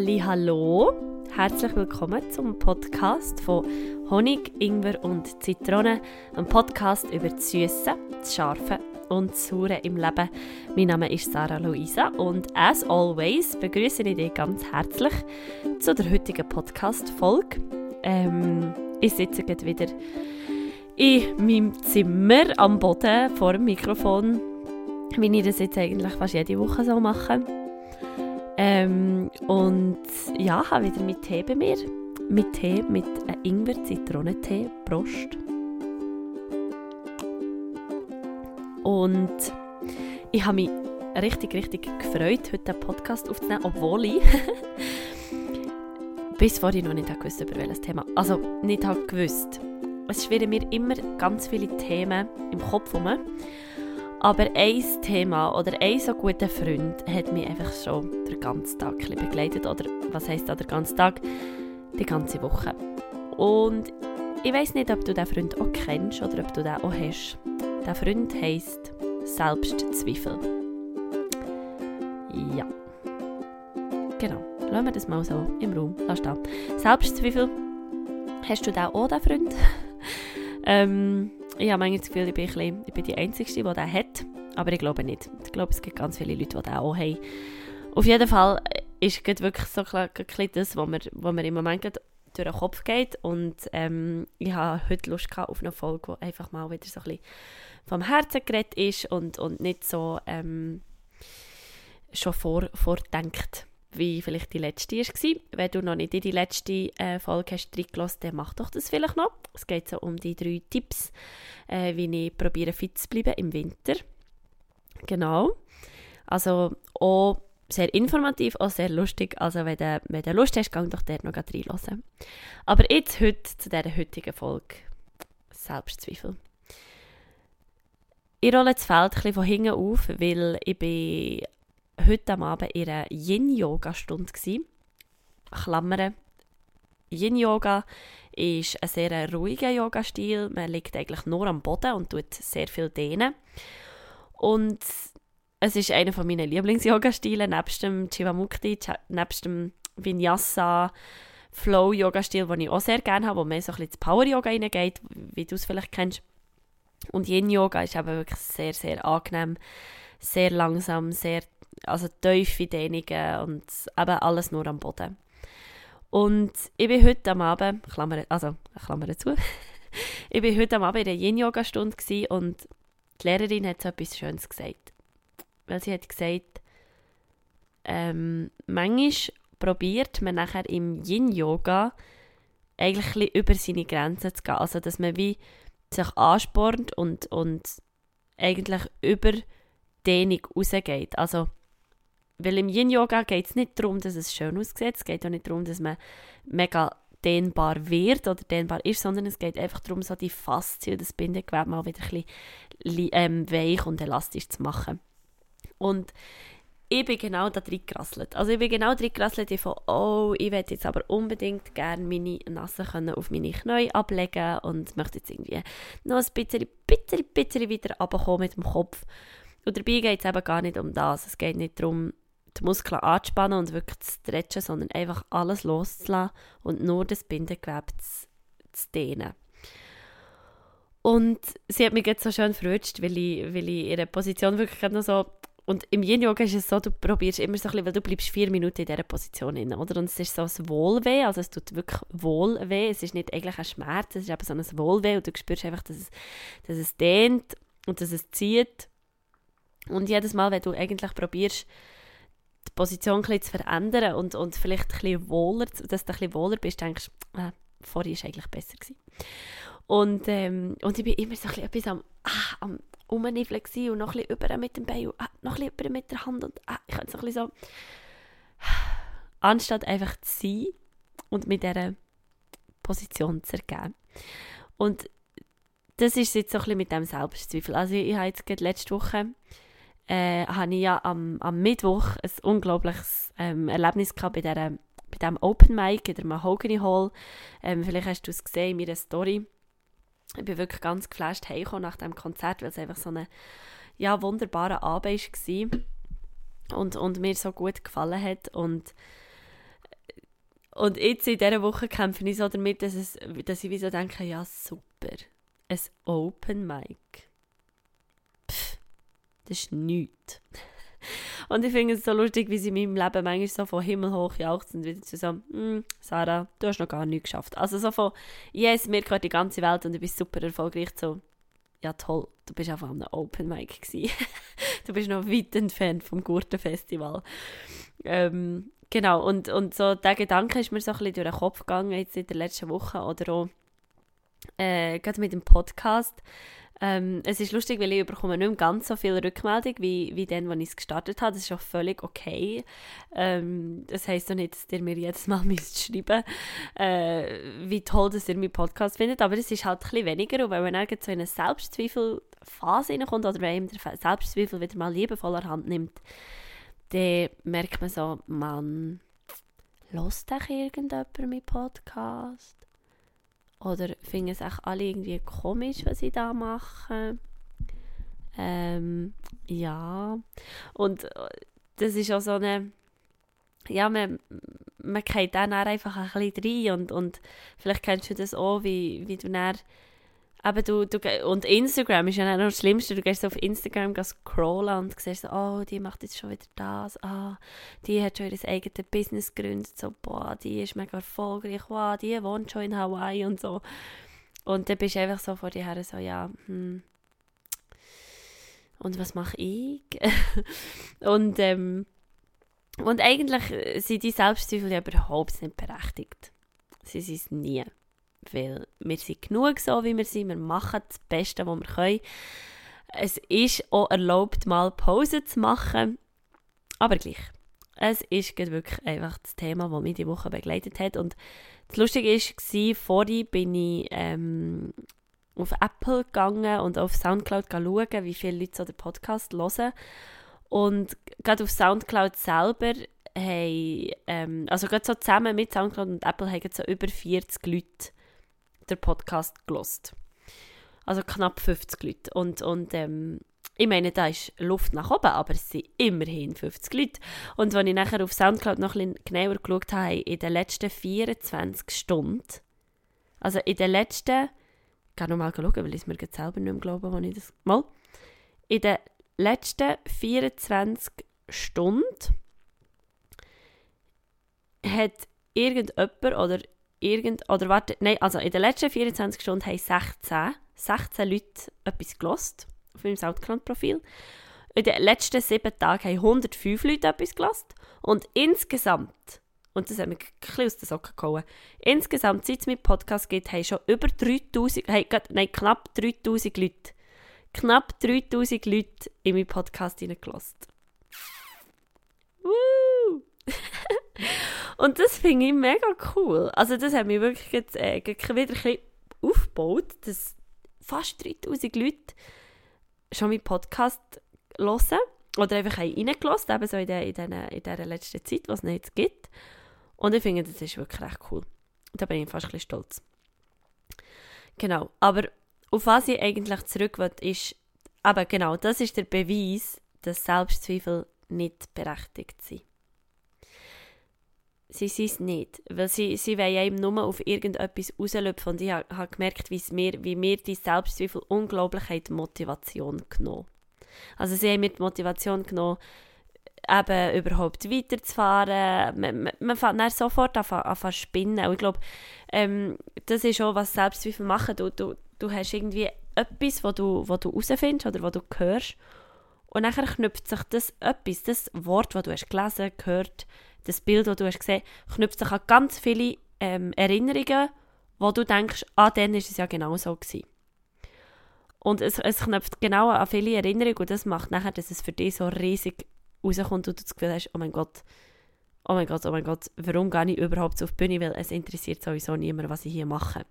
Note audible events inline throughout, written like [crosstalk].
Halli, hallo. Herzlich willkommen zum Podcast von Honig, Ingwer und Zitrone, ein Podcast über das Süße, das Scharfe und das Saure im Leben. Mein Name ist Sarah Luisa und as always begrüße ich dich ganz herzlich zu der heutigen Podcast-Folge. Ähm, ich sitze gerade wieder in meinem Zimmer am Boden vor dem Mikrofon, wie ich das jetzt eigentlich fast jede Woche so mache. Ähm, und ja, habe wieder mit Tee bei mir. Mit Tee, mit äh, Ingwer-Zitronentee, Prost. Und ich habe mich richtig, richtig gefreut, heute den Podcast aufzunehmen, obwohl ich [laughs] bis vorhin noch nicht gewusst über welches Thema. Also nicht gewusst. Es schwirren mir immer ganz viele Themen im Kopf herum. Aber ein Thema oder ein so guter Freund hat mich einfach schon den ganzen Tag begleitet. Oder was heisst da der ganze Tag? Die ganze Woche. Und ich weiß nicht, ob du diesen Freund auch kennst oder ob du den auch hast. Der Freund heisst Selbstzweifel. Ja. Genau. Lassen wir das mal so im Raum stehen. Selbstzweifel. Hast du da auch, den Freund? [laughs] ähm, ich habe manchmal das Gefühl, ich bin, bisschen, ich bin die Einzige, die den hat. Aber ich glaube nicht. Ich glaube, es gibt ganz viele Leute, die den auch haben. Auf jeden Fall ist es wirklich so ein das, was mir, was mir im Moment durch den Kopf geht. Und ähm, ich habe heute Lust auf eine Folge, die einfach mal wieder so ein bisschen vom Herzen geredet ist und, und nicht so ähm, schon vor, vordenkt wie vielleicht die letzte war. Wenn du noch nicht in die letzte äh, Folge hast reingelassen, dann mach doch das vielleicht noch. Es geht so um die drei Tipps, äh, wie ich probiere fit zu bleiben im Winter. Genau. Also auch sehr informativ, auch sehr lustig. Also wenn du, wenn du Lust hast, gang doch dort noch reinlassen. Aber jetzt heute zu dieser heutigen Folge. Selbstzweifel. Ich rolle das Feld ein bisschen von hinten auf, weil ich bin heute am Abend einer Yin-Yoga-Stunde. Klammern. Yin-Yoga ist ein sehr ruhiger Yoga-Stil. Man liegt eigentlich nur am Boden und tut sehr viel dehnen. Und es ist einer von meinen Lieblings-Yoga-Stile, nebst dem Chivamukti, nebst dem Vinyasa, Flow-Yoga-Stil, den ich auch sehr gerne habe, wo mehr so ein bisschen ins Power-Yoga reingeht, wie du es vielleicht kennst. Und Yin-Yoga ist eben wirklich sehr, sehr angenehm, sehr langsam, sehr also tiefe Dehnungen und eben alles nur am Boden. Und ich bin heute am Abend, Klammer, also Klammer zu, [laughs] ich bin heute am Abend in der Yin-Yoga-Stunde und die Lehrerin hat so etwas Schönes gesagt. Weil sie hat gesagt, ähm, manchmal probiert man nachher im Yin-Yoga eigentlich über seine Grenzen zu gehen. Also, dass man wie sich anspornt und, und eigentlich über Dehnung rausgeht. Also, weil im Yin-Yoga geht es nicht darum, dass es schön aussieht, es geht auch nicht darum, dass man mega dehnbar wird oder dehnbar ist, sondern es geht einfach darum, so die Faszien, das Bindegewebe mal wieder ein bisschen ähm, weich und elastisch zu machen. Und ich bin genau da drin gerasselt. Also ich bin genau drin gerasselt von, oh, ich werde jetzt aber unbedingt gerne meine Nassen können auf meine Knie ablegen und möchte jetzt irgendwie noch ein bisschen, bisschen, bisschen wieder runterkommen mit dem Kopf. Und dabei geht es eben gar nicht um das. Es geht nicht darum, die Muskeln anzuspannen und wirklich zu stretchen, sondern einfach alles loszulassen und nur das Bindegewebe zu, zu dehnen. Und sie hat mich jetzt so schön verrutscht, weil ich, weil ich ihre Position wirklich noch so... Und im Yin-Yoga ist es so, du probierst immer so ein bisschen, weil du bleibst vier Minuten in dieser Position drin, oder? Und es ist so ein Wohlweh, also es tut wirklich Wohlweh, es ist nicht eigentlich ein Schmerz, es ist eben so ein Wohlweh und du spürst einfach, dass es, dass es dehnt und dass es zieht. Und jedes Mal, wenn du eigentlich probierst, Position zu verändern und, und vielleicht ein wohler, dass du ein bisschen wohler bist, denkst äh, vorher war eigentlich besser. Gewesen. Und, ähm, und ich bin immer so ein bisschen am, ah, am Umniffeln und noch ein bisschen über mit dem Bein und ah, noch ein bisschen über mit der Hand und ah, ich könnte so ein bisschen so, anstatt einfach zu sein und mit dieser Position zu ergeben. Und das ist jetzt so ein bisschen mit dem Selbstzweifel. Also ich, ich habe jetzt gerade letzte Woche äh, habe ich ja am, am Mittwoch ein unglaubliches ähm, Erlebnis gehabt bei, dieser, bei diesem Open Mic in der Mahogany Hall. Ähm, vielleicht hast du es gesehen in meiner Story. Ich bin wirklich ganz geflasht nach dem Konzert, weil es einfach so ein ja, wunderbarer Abend war und, und mir so gut gefallen hat. Und und jetzt in dieser Woche kämpfe ich so damit, dass, es, dass ich wie so denke, ja super, ein Open Mic. Das ist nichts. [laughs] Und ich finde es so lustig, wie sie in meinem Leben manchmal so von Himmel hoch jauchzen und wieder zu so, mm, Sarah, du hast noch gar nichts geschafft. Also so von, yes, mir gehört die ganze Welt und du bist super erfolgreich, so, ja toll, du bist einfach einem Open Mic gewesen. [laughs] du bist noch weit entfernt vom Gurtenfestival. Ähm, genau, und, und so der Gedanke ist mir so ein bisschen durch den Kopf gegangen, jetzt in der letzten Woche oder auch äh, gerade mit dem Podcast, ähm, es ist lustig, weil ich bekomme nicht mehr ganz so viel Rückmeldung wie, wie dann, als ich es gestartet habe. Das ist auch völlig okay. Ähm, das heisst doch nicht, dass ihr mir jedes Mal [laughs] müsst schreiben äh, wie toll dass ihr meinen Podcast findet, aber es ist halt ein bisschen weniger. Und wenn man irgend so in eine Selbstzweifelphase reinkommt oder wenn man der Selbstzweifel wieder mal liebevoller Hand nimmt, dann merkt man so, man, lost doch irgendjemand meinen Podcast? Oder finden es auch alle irgendwie komisch, was ich da mache? Ähm, ja. Und äh, das ist auch so eine. Ja, man, man geht dann einfach ein bisschen rein und, und vielleicht kennst du das auch, wie, wie du dann aber du, du, und Instagram ist ja noch das Schlimmste. Du gehst auf Instagram scrollen und siehst so, oh, die macht jetzt schon wieder das. Ah, die hat schon ihr eigenes Business gegründet. So, boah, die ist mega erfolgreich. Wow, die wohnt schon in Hawaii und so. Und dann bist du einfach so vor dir her so, ja, hm. Und was mache ich? [laughs] und, ähm, und eigentlich sind die Selbstzweifel ja überhaupt nicht berechtigt. Sie sind es nie weil wir sind genug so, wie wir sind. Wir machen das Beste, was wir können. Es ist auch erlaubt, mal Pause zu machen, aber gleich. Es ist wirklich einfach das Thema, das mich die Woche begleitet hat. Und das Lustige war, vorhin bin ich ähm, auf Apple gegangen und auf Soundcloud schauen, wie viele Leute so den Podcast hören. Und gerade auf Soundcloud selber haben, ähm, also gerade so zusammen mit Soundcloud und Apple haben so über 40 Leute der Podcast gelost. Also knapp 50 Leute. Und, und ähm, ich meine, da ist Luft nach oben, aber es sind immerhin 50 Leute. Und wenn ich nachher auf Soundcloud noch ein bisschen genauer geschaut habe, in den letzten 24 Stunden, also in den letzten, ich kann noch mal schauen, weil ich es mir selber nicht mehr glaube, wenn ich das, mal, in den letzten 24 Stunden hat irgendjemand oder irgend, oder warte, nein, also in den letzten 24 Stunden haben 16, 16 Leute etwas gelost auf meinem Soundcloud-Profil. In den letzten sieben Tagen haben 105 Leute etwas gelost und insgesamt, und das hat mich ein bisschen aus den Socken gehauen, insgesamt, seit es mit Podcast gibt, haben schon über 3000, hey, nein, knapp 3000 Leute, knapp 3000 Leute in meinen Podcast hineingelost. Woo! Und das finde ich mega cool. Also das hat mich wirklich jetzt, äh, wieder ein bisschen aufgebaut, dass fast 3000 Leute schon meinen Podcast hören oder einfach reingelassen eben so in, der, in, der, in dieser letzten Zeit, was es jetzt gibt. Und ich finde, das ist wirklich recht cool. Da bin ich fast ein bisschen stolz. Genau, aber auf was ich eigentlich zurück will, ist, aber genau, das ist der Beweis, dass Selbstzweifel nicht berechtigt sind sie sind es nicht. Weil sie, sie wollen eben nur auf irgendetwas rauslöpfen. Und ich habe ha gemerkt, mir, wie mir die Selbstzweifel unglaublich die Motivation genommen Also sie haben mir die Motivation genommen, eben überhaupt weiterzufahren. Man, man, man fängt sofort an, an, an spinnen. Und ich glaube, ähm, das ist auch, was Selbstzweifel machen. Du, du, du hast irgendwie etwas, was du, wo du herausfindest oder was du hörst. Und dann knüpft sich das etwas, das Wort, das du hast gelesen, gehört, das Bild, das du hast gesehen hast, knüpft sich an ganz viele ähm, Erinnerungen, wo du denkst, ah, dann war es ja genau so gewesen. Und es, es knüpft genau an viele Erinnerungen und das macht nachher, dass es für dich so riesig rauskommt und du das Gefühl hast, oh mein Gott, oh mein Gott, oh mein Gott, warum gehe ich überhaupt auf die Bühne, weil es interessiert sowieso niemand, was ich hier mache.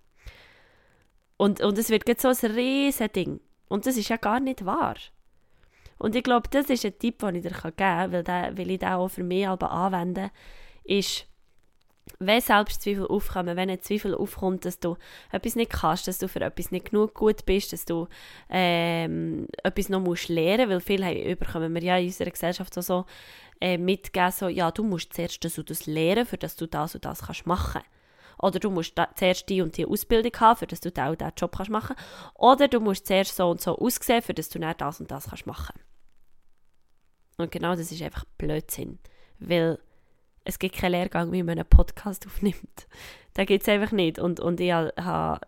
Und, und es wird jetzt so ein riesiges Ding. Und das ist ja gar nicht wahr. Und ich glaube, das ist ein Tipp, den ich dir geben kann, weil, der, weil ich den auch für mich aber anwende, ist, wenn Selbstzweifel aufkommen, wenn ein Zweifel aufkommt, dass du etwas nicht kannst, dass du für etwas nicht genug gut bist, dass du ähm, etwas noch musst lernen musst, weil viele haben, bekommen wir ja in unserer Gesellschaft so, so äh, mitgeben, so, ja, du musst zuerst das und das lernen, für dass du das und das kannst machen. Oder du musst da, zuerst die und die Ausbildung haben, für dass du da und diesen Job kannst machen. Oder du musst zuerst so und so aussehen, für dass du dann das und das kannst machen Und genau das ist einfach Blödsinn. Weil es gibt keinen Lehrgang, wie man einen Podcast [laughs] aufnimmt. Da gibt es einfach nicht. Und, und ich habe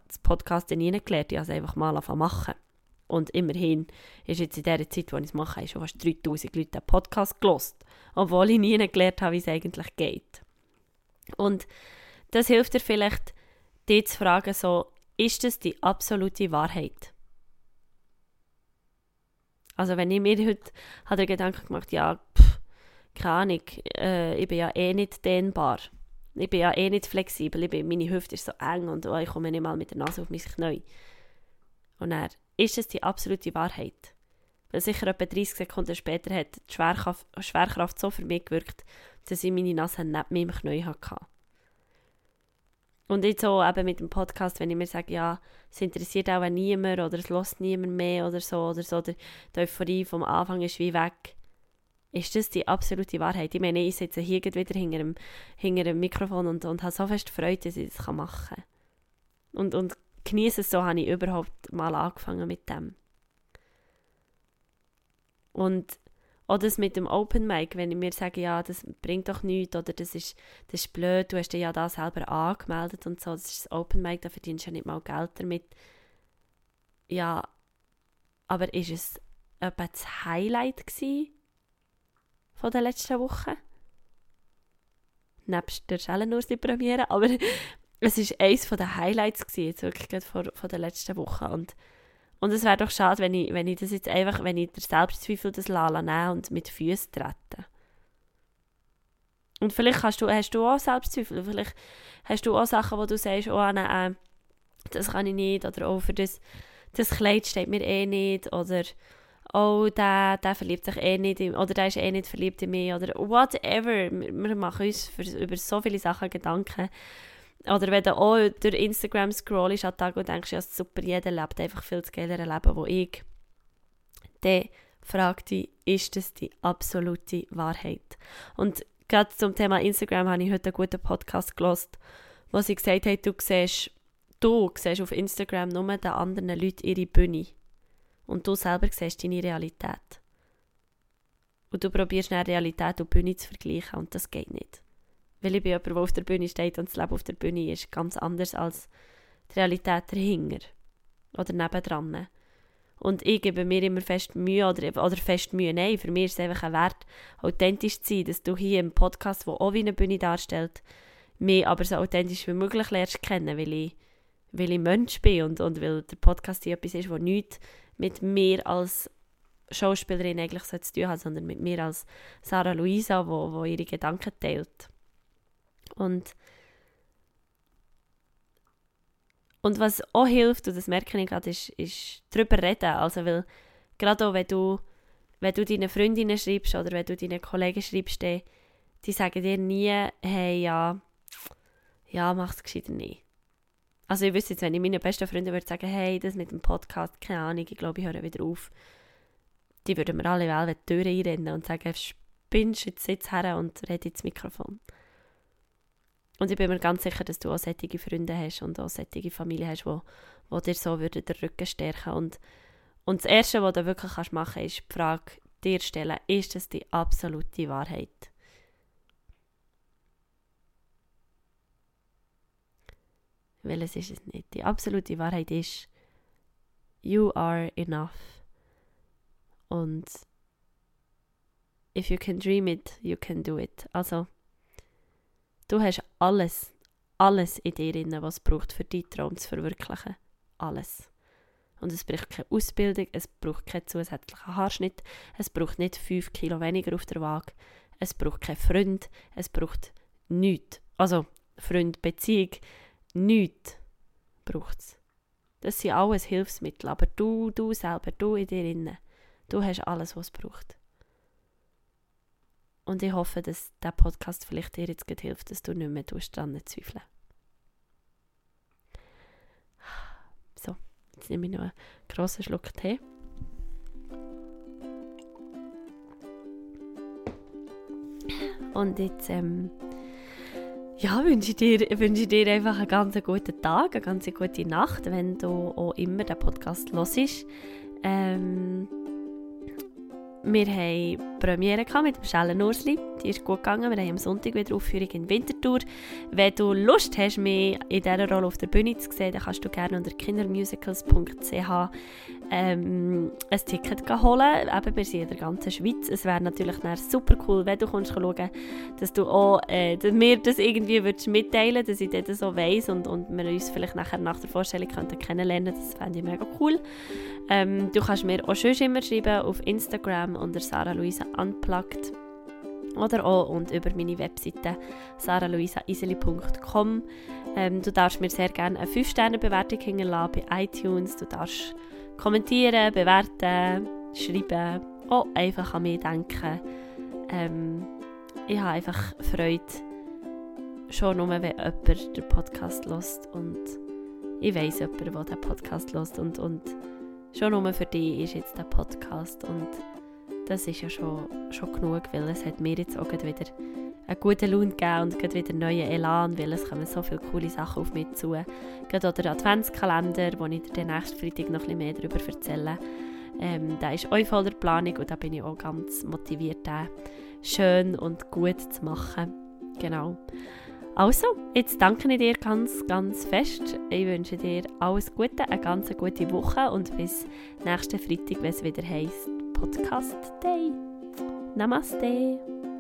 das Podcast nie gelernt, ich habe es einfach mal angefangen machen. Und immerhin ist jetzt in der Zeit, wo ich es mache, schon fast 3000 Leute einen Podcast gelost, obwohl ich nie gelernt habe, wie es eigentlich geht. Und das hilft dir vielleicht, dich zu fragen, so, ist das die absolute Wahrheit? Also wenn ich mir heute habe den Gedanken gemacht, ja, pff, keine Ahnung, äh, ich bin ja eh nicht dehnbar. Ich bin ja eh nicht flexibel. Ich bin, meine Hüfte ist so eng und oh, ich komme nicht mal mit der Nase auf mein Knie. Und dann, ist es die absolute Wahrheit? Weil sicher etwa 30 Sekunden später hat die Schwerkraft, Schwerkraft so für mich gewirkt, dass ich meine Nase neben meinem Knie hatte. Und jetzt so eben mit dem Podcast, wenn ich mir sage, ja, es interessiert auch niemand oder es lässt niemand mehr oder so oder so, oder die Euphorie vom Anfang ist wie weg. Ist das die absolute Wahrheit? Ich meine, ich sitze hier wieder hinter dem, hinter dem Mikrofon und, und habe so fest Freude, dass ich das machen kann. Und, und genieße es so, habe ich überhaupt mal angefangen mit dem. Und auch das mit dem Open Mic, wenn ich mir sage, ja, das bringt doch nichts oder das ist, das ist blöd, du hast dich ja da selber angemeldet und so, das ist das Open Mic, da verdienst du ja nicht mal Geld damit. Ja, aber ist es etwa das Highlight gewesen von der letzten Woche? Nebst der Schellenursli-Premiere, aber [laughs] es war eines der Highlights gewesen, jetzt wirklich von, von der letzten Woche und und es wäre doch schade, wenn ich, wenn ich das jetzt einfach, wenn ich der Selbstzweifel das Lala nehme und mit Füßen trete. Und vielleicht hast du, hast du auch Selbstzweifel, vielleicht hast du auch Sachen, wo du sagst, oh nein, äh, das kann ich nicht, oder oh, für das, das Kleid steht mir eh nicht, oder oh, der, der verliebt sich eh nicht, in, oder der ist eh nicht verliebt in mich, oder whatever. Wir, wir machen uns für, über so viele Sachen Gedanken oder wenn du auch durch Instagram scrollst an Tag und denkst, ja super, jeder lebt einfach viel zu geilere Leben, wo ich, dann frag dich, ist das die absolute Wahrheit? Und gerade zum Thema Instagram habe ich heute einen guten Podcast gelost, wo sie gesagt hat, du siehst, du siehst auf Instagram nur den anderen Leuten ihre Bühne. Und du selber siehst deine Realität. Und du probierst eine Realität und Bühne zu vergleichen und das geht nicht. Weil ich bin jemand, der auf der Bühne steht und das Leben auf der Bühne ist ganz anders als die Realität dahinter. Oder nebendran. Und ich gebe mir immer fest Mühe, oder, oder fest Mühe, nein, für mich ist es einfach ein Wert, authentisch zu sein, dass du hier im Podcast, der auch wie eine Bühne darstellt, mich aber so authentisch wie möglich lernst kennen, weil ich, weil ich Mensch bin und, und weil der Podcast hier etwas ist, das nichts mit mir als Schauspielerin eigentlich so zu tun hat, sondern mit mir als Sarah Luisa, wo, wo ihre Gedanken teilt. Und, und was auch hilft, und das merke ich gerade, ist, ist darüber reden. Also, weil gerade auch, wenn du, wenn du deinen Freundinnen schreibst oder wenn du deinen Kollegen schreibst, die, die sagen dir nie, hey, ja, ja, mach es gescheiter nicht. Also ich wüsste jetzt, wenn ich meinen besten Freunden würde sagen, hey, das mit dem Podcast, keine Ahnung, ich glaube, ich höre wieder auf. Die würden mir alle wel die Tür einrennen und sagen, spinnst jetzt sitz her und rede ins Mikrofon. Und ich bin mir ganz sicher, dass du auch solche Freunde hast und auch solche Familie hast, die, die dir so würden den Rücken stärken und Und das Erste, was du wirklich kannst machen kannst, ist die Frage dir stellen, ist das die absolute Wahrheit? Weil es ist es nicht. Die absolute Wahrheit ist, you are enough. Und if you can dream it, you can do it. Also, Du hast alles, alles in dir drin, was es braucht, für deinen Traum zu verwirklichen. Alles. Und es braucht keine Ausbildung, es braucht keinen zusätzlichen Haarschnitt, es braucht nicht 5 Kilo weniger auf der Waage, es braucht keinen Freund, es braucht nichts. Also, Freund, Beziehung, nichts braucht es. Das sind alles Hilfsmittel, aber du, du selber, du in dir drin, du hast alles, was es braucht. Und ich hoffe, dass der Podcast vielleicht dir jetzt hilft, dass du nicht mehr daran zweifeln So, jetzt nehme ich noch einen grossen Schluck Tee. Und jetzt ähm, ja, wünsche ich, dir, wünsche ich dir einfach einen ganz guten Tag, eine ganz gute Nacht, wenn du auch immer den Podcast hörst. Ähm, wir haben Premiere mit dem Schellen Ursli. Die ist gut gegangen. Wir haben am Sonntag wieder Aufführung in Winterthur. Wenn du Lust hast, mich in dieser Rolle auf der Bühne zu sehen, dann kannst du gerne unter kindermusicals.ch ähm, ein Ticket holen. Eben, wir sind in der ganzen Schweiz. Es wäre natürlich super cool, wenn du kommst schauen dass du auch äh, dass mir das irgendwie würdest mitteilen dass ich das so weiss und, und wir uns vielleicht nachher nach der Vorstellung könnten kennenlernen Das fände ich mega cool. Ähm, du kannst mir auch schon immer schreiben auf Instagram unter Sarah Luisa Unplugged oder auch und über meine Webseite saraluisaiseli.com. Ähm, du darfst mir sehr gerne eine 5-Sterne-Bewertung hinterlassen bei iTunes. Du darfst kommentieren, bewerten, schreiben, auch einfach an mich denken. Ähm, ich habe einfach Freude, schon nur, wenn jemand den Podcast lost und ich weiß jemand, der den Podcast lost und, und schon nur für dich ist jetzt der Podcast und das ist ja schon, schon genug, weil es hat mir jetzt auch wieder einen guten Lohn gegeben und wieder neuen Elan, weil es kommen so viele coole Sachen auf mich zu. Gerade auch der Adventskalender, wo ich dir den nächsten Freitag noch ein bisschen mehr darüber erzähle. Ähm, der ist auch voller Planung und da bin ich auch ganz motiviert, den schön und gut zu machen. Genau. Also, jetzt danke ich dir ganz, ganz fest. Ich wünsche dir alles Gute, eine ganz gute Woche und bis nächsten Freitag, wenn es wieder heisst Podcast Day. Namaste.